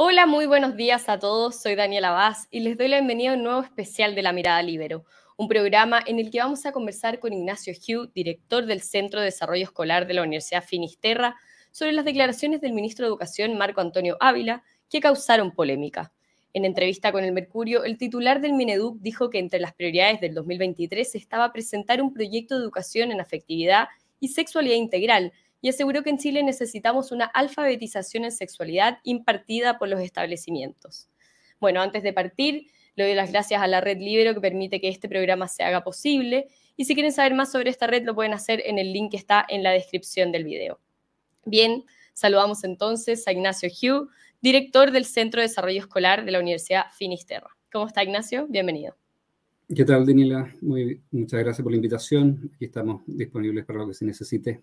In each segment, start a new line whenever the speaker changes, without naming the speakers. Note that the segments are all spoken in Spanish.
Hola, muy buenos días a todos. Soy Daniela Vaz y les doy la bienvenida a un nuevo especial de La Mirada Libero, un programa en el que vamos a conversar con Ignacio Hugh, director del Centro de Desarrollo Escolar de la Universidad Finisterra, sobre las declaraciones del ministro de Educación, Marco Antonio Ávila, que causaron polémica. En entrevista con el Mercurio, el titular del Mineduc dijo que entre las prioridades del 2023 estaba presentar un proyecto de educación en afectividad y sexualidad integral, y aseguró que en Chile necesitamos una alfabetización en sexualidad impartida por los establecimientos. Bueno, antes de partir, le doy las gracias a la red Libero que permite que este programa se haga posible y si quieren saber más sobre esta red lo pueden hacer en el link que está en la descripción del video. Bien, saludamos entonces a Ignacio Hugh, director del Centro de Desarrollo Escolar de la Universidad Finisterra. ¿Cómo está Ignacio? Bienvenido.
¿Qué tal, Daniela? Muchas gracias por la invitación. Aquí estamos disponibles para lo que se necesite.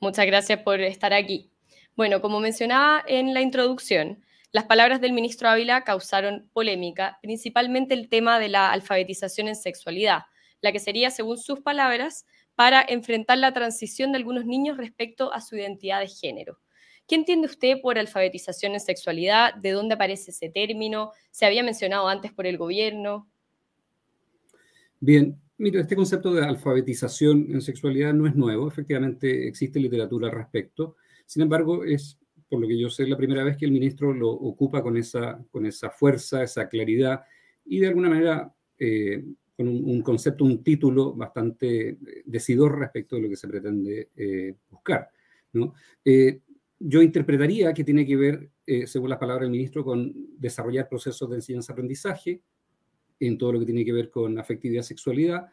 Muchas gracias por estar aquí. Bueno, como mencionaba en la introducción, las palabras del ministro Ávila causaron polémica, principalmente el tema de la alfabetización en sexualidad, la que sería, según sus palabras, para enfrentar la transición de algunos niños respecto a su identidad de género. ¿Qué entiende usted por alfabetización en sexualidad? ¿De dónde aparece ese término? ¿Se había mencionado antes por el gobierno?
Bien, Mira, este concepto de alfabetización en sexualidad no es nuevo, efectivamente existe literatura al respecto. Sin embargo, es, por lo que yo sé, la primera vez que el ministro lo ocupa con esa, con esa fuerza, esa claridad y de alguna manera eh, con un, concepto, un título bastante decidor respecto de lo que se pretende eh, buscar. ¿no? Eh, yo interpretaría que tiene que ver, según las palabras del ministro, con desarrollar procesos de enseñanza-aprendizaje, en todo lo que tiene que ver con afectividad, sexualidad,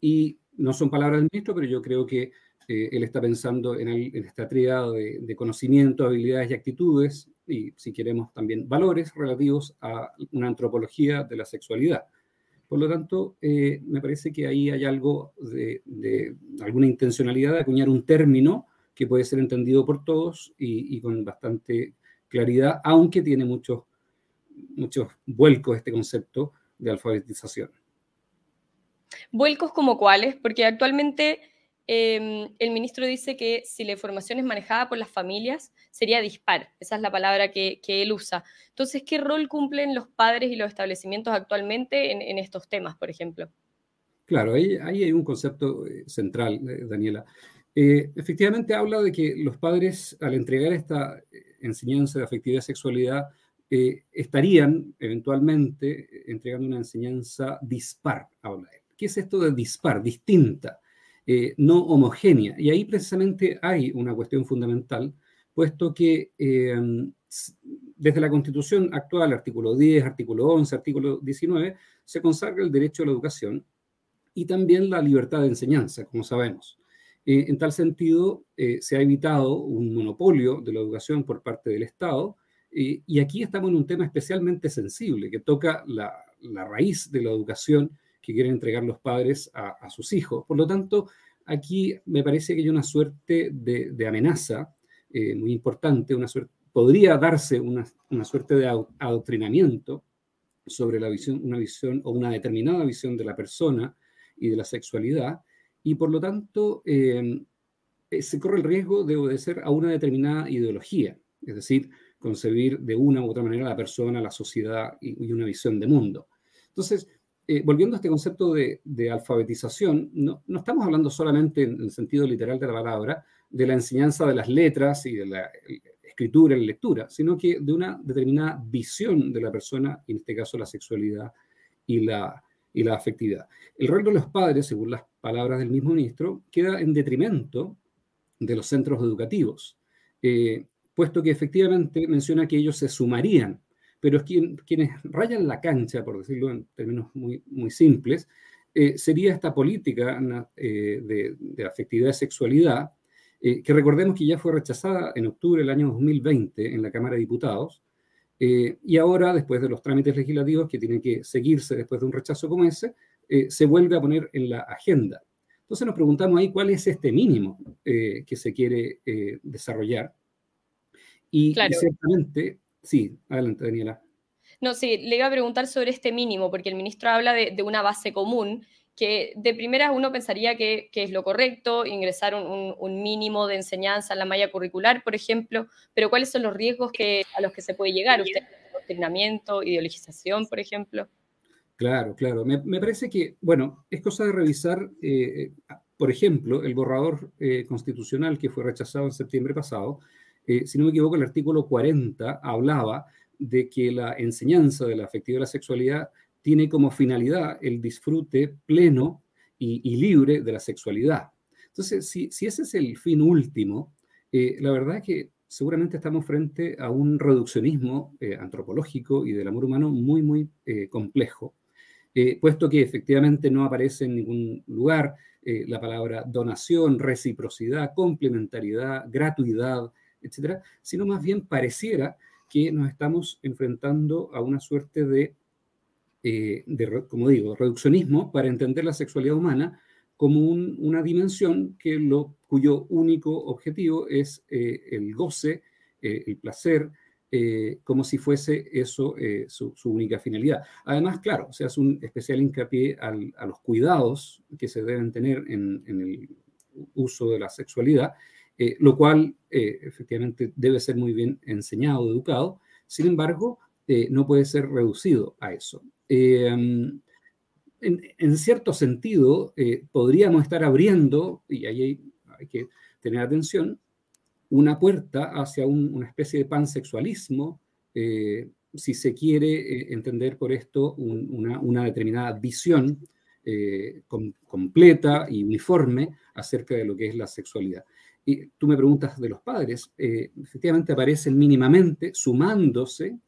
y no son palabras del ministro, pero yo creo que eh, él está pensando en, esta triada de, conocimiento, habilidades y actitudes, y si queremos también valores relativos a una antropología de la sexualidad. Por lo tanto, eh, me parece que ahí hay algo de, alguna intencionalidad de acuñar un término que puede ser entendido por todos y, y con bastante claridad, aunque tiene muchos, muchos vuelcos este concepto de alfabetización.
¿Vuelcos como cuáles? Porque actualmente em, el ministro dice que si la información es manejada por las familias, sería dispar. Esa es la palabra que, él usa. Entonces, ¿qué rol cumplen los padres y los establecimientos actualmente en, estos temas, por ejemplo?
Claro, ahí, hay un concepto eh, central, eh, Daniela. Eh, efectivamente habla de que los padres, al entregar esta enseñanza de afectividad y sexualidad, eh, estarían eventualmente entregando una enseñanza dispar, habla él. ¿Qué es esto de dispar? Distinta, eh, no homogénea. Y ahí precisamente hay una cuestión fundamental, puesto que eh, desde la Constitución actual, artículo 10, artículo 11, artículo 19, se consagra el derecho a la educación y también la libertad de enseñanza, como sabemos. en tal sentido, se ha evitado un monopolio de la educación por parte del Estado, y aquí estamos en un tema especialmente sensible que toca la, raíz de la educación que quieren entregar los padres a, sus hijos. Por lo tanto, aquí me parece que hay una suerte de, amenaza eh, muy importante, una suerte, podría darse una, suerte de adoctrinamiento sobre la visión, una visión o una determinada visión de la persona y de la sexualidad, y por lo tanto eh, se corre el riesgo de obedecer a una determinada ideología, es decir, concebir de una u otra manera la persona, la sociedad y, una visión de mundo. Entonces, eh, volviendo a este concepto de, alfabetización, no, estamos hablando solamente en el sentido literal de la palabra de la enseñanza de las letras y de la escritura y la lectura, sino que de una determinada visión de la persona, en este caso la sexualidad y la, y la afectividad. El rol de los padres, según las palabras del mismo ministro, queda en detrimento de los centros educativos. Eh, puesto que efectivamente menciona que ellos se sumarían, pero es quienes rayan la cancha, por decirlo en términos muy, simples, eh, sería esta política eh, de, afectividad y sexualidad, eh, que recordemos que ya fue rechazada en octubre del año 2020 en la Cámara de Diputados, y ahora, después de los trámites legislativos que tienen que seguirse después de un rechazo como ese, se vuelve a poner en la agenda. Entonces nos preguntamos ahí cuál es este mínimo que se quiere desarrollar y, ciertamente, sí, adelante, Daniela.
No, sí, le iba a preguntar sobre este mínimo, porque el ministro habla de, una base común que de primera uno pensaría que, es lo correcto, ingresar un, mínimo de enseñanza en la malla curricular, por ejemplo, pero ¿cuáles son los riesgos que, a los que se puede llegar? ¿Usted adoctrinamiento, ideologización, por ejemplo?
Claro, claro. Me, parece que, bueno, es cosa de revisar, eh, por ejemplo, el borrador eh, constitucional que fue rechazado en septiembre pasado. Eh, si no me equivoco, el artículo 40 hablaba de que la enseñanza de la afectividad y la sexualidad tiene como finalidad el disfrute pleno y, libre de la sexualidad. Entonces, si, ese es el fin último, eh, la verdad es que seguramente estamos frente a un reduccionismo eh, antropológico y del amor humano muy, muy eh, complejo, puesto que efectivamente no aparece en ningún lugar la palabra donación, reciprocidad, complementariedad, gratuidad, etcétera, sino más bien pareciera que nos estamos enfrentando a una suerte de eh, como digo, reduccionismo para entender la sexualidad humana como una dimensión que lo, cuyo único objetivo es eh, el goce, eh, el placer, como si fuese eso su, única finalidad. Además, claro, se hace un especial hincapié a los cuidados que se deben tener en, en el uso de la sexualidad, lo cual efectivamente debe ser muy bien enseñado, educado. Sin embargo, no puede ser reducido a eso. En, cierto sentido, eh, podríamos estar abriendo, y ahí hay, que tener atención, una puerta hacia una especie de pansexualismo, eh, si se quiere eh, entender por esto una, determinada visión completa y uniforme acerca de lo que es la sexualidad. Y tú me preguntas de los padres, efectivamente aparecen mínimamente sumándose.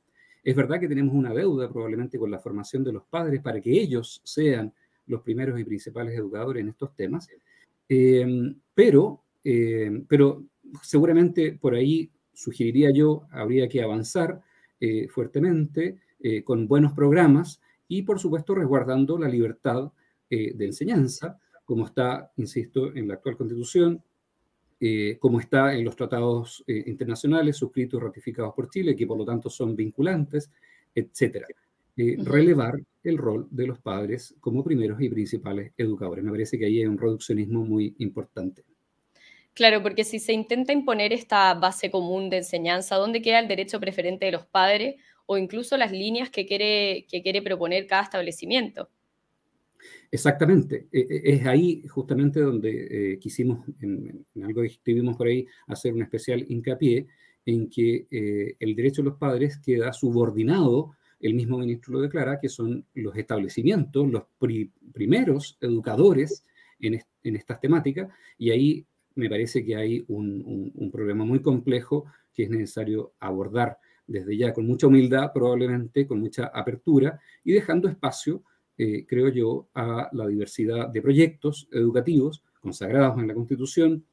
Es verdad que tenemos una deuda probablemente con la formación de los padres para que ellos sean los primeros y principales educadores en estos temas, eh, pero, eh, pero seguramente por ahí sugeriría yo, habría que avanzar eh, fuertemente con buenos programas y por supuesto resguardando la libertad de enseñanza, como está, insisto, en la actual constitución, eh, como está en los tratados eh, internacionales suscritos y ratificados por Chile, que por lo tanto son vinculantes, etcétera. Eh, relevar el rol de los padres como primeros y principales educadores. Me parece que ahí hay un reduccionismo muy importante.
Claro, porque si se intenta imponer esta base común de enseñanza, ¿dónde queda el derecho preferente de los padres o incluso las líneas que quiere, que quiere proponer cada establecimiento?
Exactamente, e, e, es ahí justamente donde eh, quisimos, en, algo que escribimos por ahí, hacer un especial hincapié en que eh, el derecho de los padres queda subordinado, el mismo ministro lo declara, que son los establecimientos, los primeros educadores en, estas temáticas, y ahí me parece que hay un, un problema muy complejo que es necesario abordar desde ya con mucha humildad, probablemente con mucha apertura, y dejando espacio eh, creo yo, a la diversidad de proyectos educativos consagrados en la Constitución,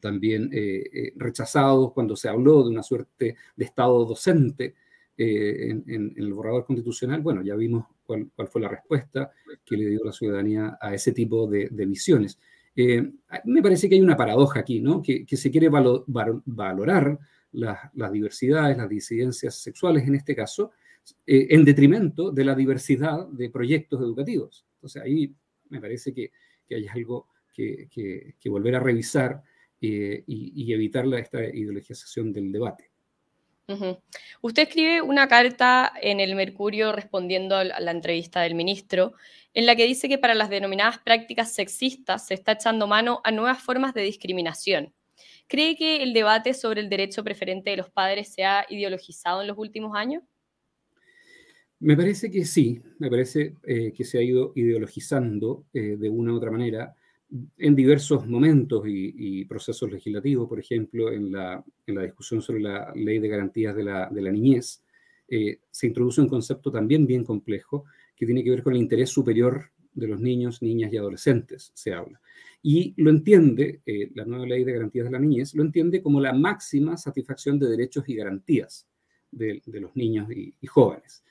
también eh, eh, rechazados cuando se habló de una suerte de Estado docente en, el borrador constitucional. Bueno, ya vimos cuál, fue la respuesta que le dio la ciudadanía a ese tipo de, visiones. me parece que hay una paradoja aquí, ¿no? Que, se quiere valorar las diversidades, las disidencias sexuales en este caso, eh, en detrimento de la diversidad de proyectos educativos. Entonces ahí me parece que, hay algo que, volver a revisar eh, y, evitar esta ideologización del debate.
Usted escribe una carta en el Mercurio respondiendo a la entrevista del ministro, en la que dice que para las denominadas prácticas sexistas se está echando mano a nuevas formas de discriminación. ¿Cree que el debate sobre el derecho preferente de los padres se ha ideologizado en los últimos años?
Me parece que sí, me parece eh, que se ha ido ideologizando eh, de una u otra manera en diversos momentos y, procesos legislativos, por ejemplo, en la, discusión sobre la ley de garantías de la, niñez, eh, se introduce un concepto también bien complejo que tiene que ver con el interés superior de los niños, niñas y adolescentes, se habla. Y lo entiende, la nueva ley de garantías de la niñez, lo entiende como la máxima satisfacción de derechos y garantías de, los niños y jóvenes.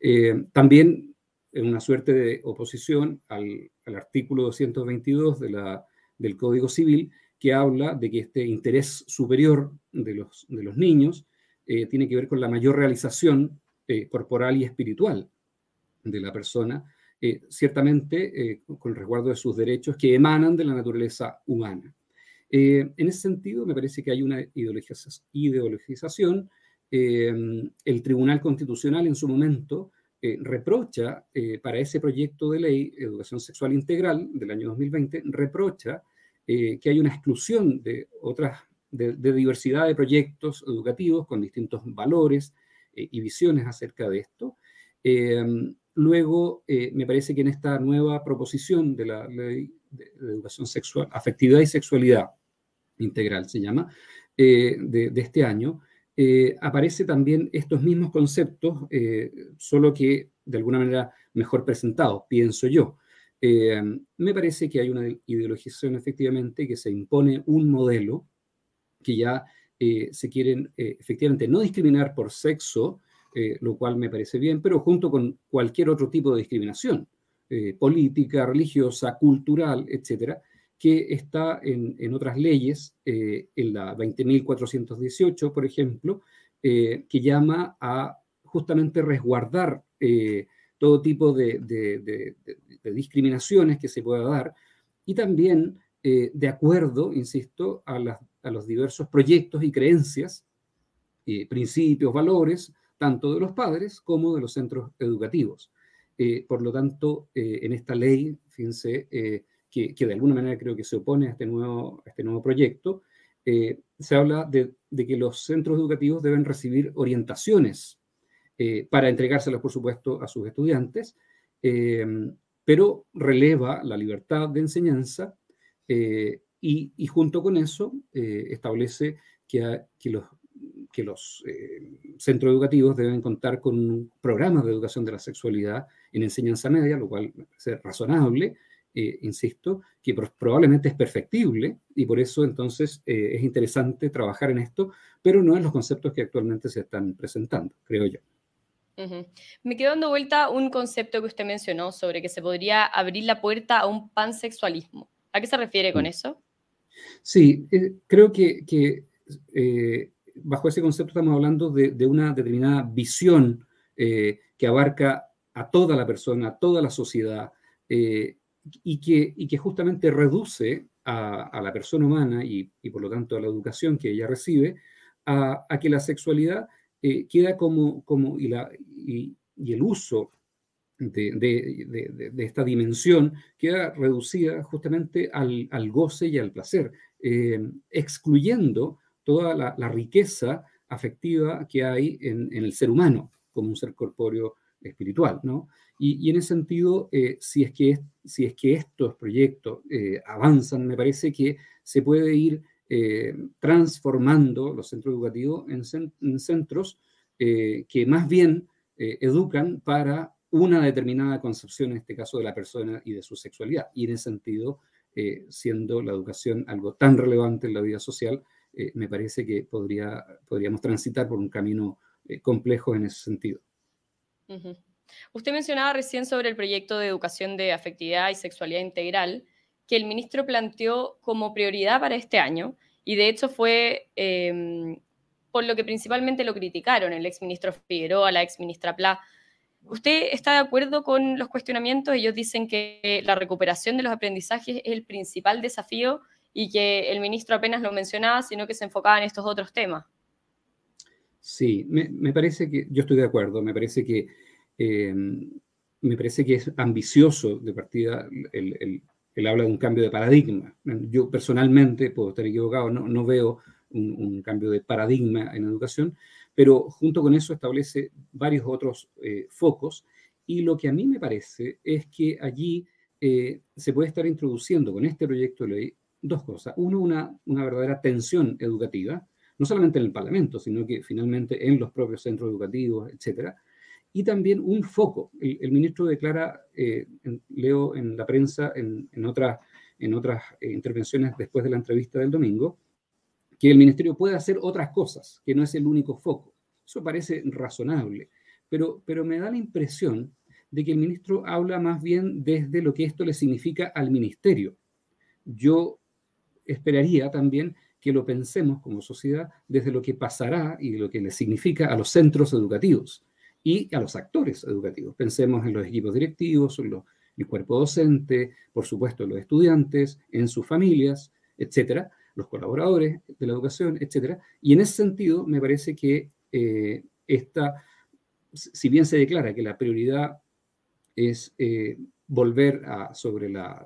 Eh, también una suerte de oposición al, artículo 222 de del Código Civil, que habla de que este interés superior de los, de los niños eh, tiene que ver con la mayor realización eh, corporal y espiritual de la persona, ciertamente con el resguardo de sus derechos que emanan de la naturaleza humana. en ese sentido, me parece que hay una ideologización. El Tribunal Constitucional en su momento reprocha para ese proyecto de ley, Educación Sexual Integral del año 2020, reprocha que hay una exclusión de otras de, diversidad de proyectos educativos con distintos valores eh, y visiones acerca de esto. Em, luego, eh, me parece que en esta nueva proposición de la ley de, educación sexual, afectividad y sexualidad integral, se llama, eh, de, este año, aparece también estos mismos conceptos, solo que de alguna manera mejor presentados, pienso yo. me parece que hay una ideologización efectivamente que se impone un modelo que ya eh, se quieren eh, efectivamente no discriminar por sexo, eh, lo cual me parece bien, pero junto con cualquier otro tipo de discriminación, política, religiosa, cultural, etcétera, que está en, otras leyes, en la 20.418, por ejemplo, que llama a justamente resguardar todo tipo de, discriminaciones que se pueda dar y también de acuerdo, insisto, a las a los diversos proyectos y creencias, eh, principios, valores, tanto de los padres como de los centros educativos. Eh, por lo tanto, eh, en esta ley, fíjense, que, de alguna manera creo que se opone a este nuevo, este nuevo proyecto, se habla de, que los centros educativos deben recibir orientaciones para entregárselas, por supuesto, a sus estudiantes, pero releva la libertad de enseñanza y, junto con eso eh, establece que, los, que los eh, centros educativos deben contar con un programa de educación de la sexualidad en enseñanza media, lo cual parece razonable, eh, insisto, que probablemente es perfectible y por eso entonces es interesante trabajar en esto, pero no en los conceptos que actualmente se están presentando, creo yo.
Me quedó dando vuelta un concepto que usted mencionó sobre que se podría abrir la puerta a un pansexualismo. ¿A qué se refiere con mm. eso?
Sí, eh, creo que, eh, bajo ese concepto estamos hablando de, una determinada visión eh, que abarca a toda la persona, a toda la sociedad, y, que, y que justamente reduce a, la persona humana y, por lo tanto a la educación que ella recibe, a, que la sexualidad queda como, como y, la, y, el uso de, esta dimensión queda reducida justamente al, goce y al placer, eh, excluyendo toda la, riqueza afectiva que hay en, el ser humano como un ser corpóreo espiritual, ¿no? Y, en ese sentido, eh, si, es que, si es que estos proyectos eh, avanzan, me parece que se puede ir transformando los centros educativos en centros que más bien educan para una determinada concepción, en este caso de la persona y de su sexualidad. Y en ese sentido, eh, siendo la educación algo tan relevante en la vida social, eh, me parece que podría, podríamos transitar por un camino eh, complejo en ese sentido.
Usted mencionaba recién sobre el proyecto de educación de afectividad y sexualidad integral que el ministro planteó como prioridad para este año y de hecho fue em, por lo que principalmente lo criticaron el exministro Figueroa, la exministra Pla, ¿Usted está de acuerdo con los cuestionamientos? Ellos dicen que la recuperación de los aprendizajes es el principal desafío y que el ministro apenas lo mencionaba, sino que se enfocaba en estos otros temas.
Sí, me, parece que yo estoy de acuerdo. Me parece que em, me parece que es ambicioso de partida el, habla de un cambio de paradigma. Yo personalmente, puedo estar equivocado, no, veo un, cambio de paradigma en educación, pero junto con eso establece varios otros eh, focos y lo que a mí me parece es que allí eh, se puede estar introduciendo con este proyecto de ley dos cosas. Uno, una, una verdadera tensión educativa, no solamente en el Parlamento, sino que finalmente en los propios centros educativos, etcétera, y también un foco. El, ministro declara, eh, leo en la prensa, en, otras, en otras intervenciones después de la entrevista del domingo, que el ministerio puede hacer otras cosas, que no es el único foco. Eso parece razonable, pero, pero me da la impresión de que el ministro habla más bien desde lo que esto le significa al ministerio. Yo esperaría también que lo pensemos como sociedad desde lo que pasará y lo que le significa a los centros educativos y a los actores educativos. Pensemos en los equipos directivos, en los, el cuerpo docente, por supuesto los estudiantes, en sus familias, etcétera, los colaboradores de la educación, etcétera. Y en ese sentido, me parece que eh, esta, si bien se declara que la prioridad es eh, volver a, sobre la,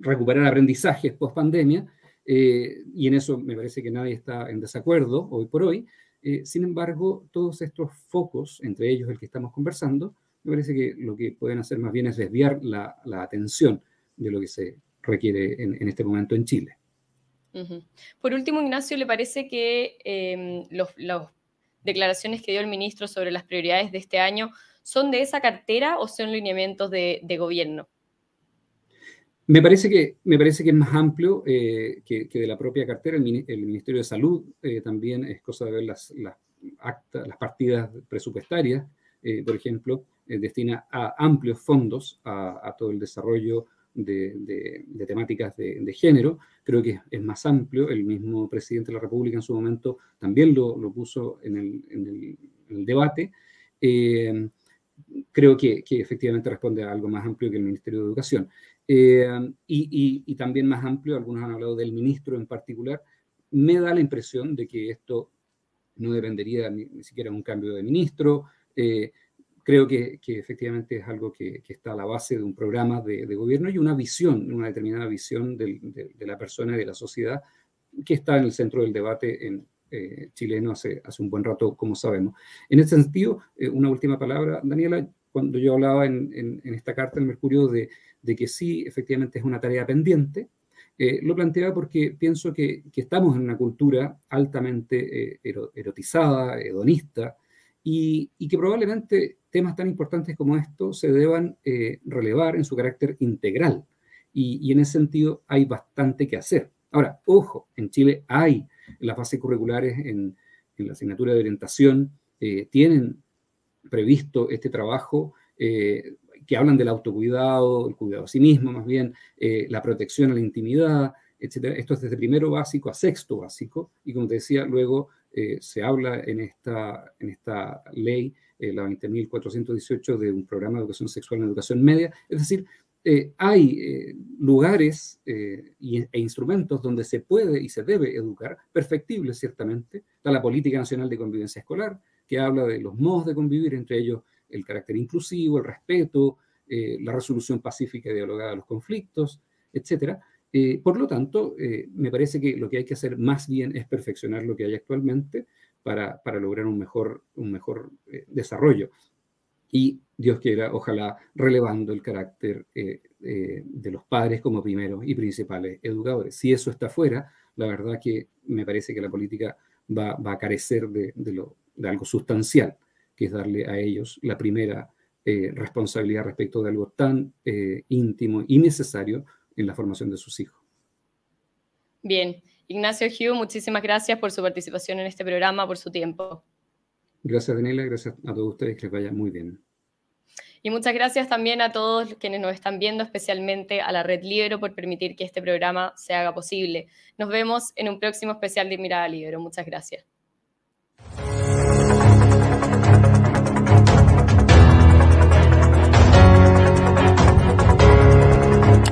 recuperar aprendizajes post pandemia, eh, y en eso me parece que nadie está en desacuerdo hoy por hoy. Eh, sin embargo, todos estos focos, entre ellos el que estamos conversando, me parece que lo que pueden hacer más bien es desviar la, atención de lo que se requiere en, este momento en Chile.
Por último, Ignacio, ¿le parece que eh, las declaraciones que dio el ministro sobre las prioridades de este año son de esa cartera o son lineamientos de gobierno?
Me parece que, me parece que es más amplio eh, que, de la propia cartera. El, Ministerio de Salud eh, también es cosa de ver las, las, partidas presupuestarias, eh, por ejemplo, destina a amplios fondos a, todo el desarrollo de, temáticas de, género. Creo que es, más amplio. El mismo presidente de la República en su momento también lo, lo puso en el, en el debate creo que, que, efectivamente responde a algo más amplio que el Ministerio de Educación. Eh, y, también más amplio, algunos han hablado del ministro en particular, me da la impresión de que esto no dependería ni, siquiera de un cambio de ministro. Eh, creo que, efectivamente es algo que, está a la base de un programa de, gobierno y una visión, una determinada visión de, la persona y de la sociedad que está en el centro del debate en, eh, chileno hace, hace un buen rato, como sabemos. En ese sentido, una última palabra, Daniela, cuando yo hablaba en, esta carta, en Mercurio, de, que sí, efectivamente es una tarea pendiente, eh, lo planteaba porque pienso que, estamos en una cultura altamente eh, erotizada, hedonista, y, que probablemente temas tan importantes como estos se deban eh, relevar en su carácter integral. Y, en ese sentido hay bastante que hacer. Ahora, ojo, en Chile hay las bases curriculares en, en la asignatura de orientación, tienen previsto este trabajo, eh, que hablan del autocuidado, el cuidado a sí mismo, más bien, eh, la protección a la intimidad, etc. Esto es desde primero básico a sexto básico, y como te decía, luego eh, se habla en esta, en esta ley, la 20.418, de un programa de educación sexual en educación media, es decir, hay lugares e instrumentos donde se puede y se debe educar, perfectibles ciertamente. Está la Política Nacional de Convivencia Escolar, que habla de los modos de convivir, entre ellos el carácter inclusivo, el respeto, eh, la resolución pacífica y dialogada de los conflictos, etc. Eh, por lo tanto, eh, me parece que lo que hay que hacer más bien es perfeccionar lo que hay actualmente para, lograr un mejor, un mejor desarrollo. Y Dios quiera, ojalá relevando el carácter de los padres como primeros y principales educadores. Si eso está fuera, la verdad que me parece que la política va, a carecer de, lo, de algo sustancial, que es darle a ellos la primera eh, responsabilidad respecto de algo tan eh, íntimo y necesario en la formación de sus hijos.
Bien, Ignacio Hugh, muchísimas gracias por su participación en este programa, por su tiempo.
Gracias, Daniela, gracias a todos ustedes, que les vaya muy bien.
Y muchas gracias también a todos quienes nos están viendo, especialmente a la Red Libero por permitir que este programa se haga posible. Nos vemos en un próximo especial de Mirada Libero. Muchas gracias.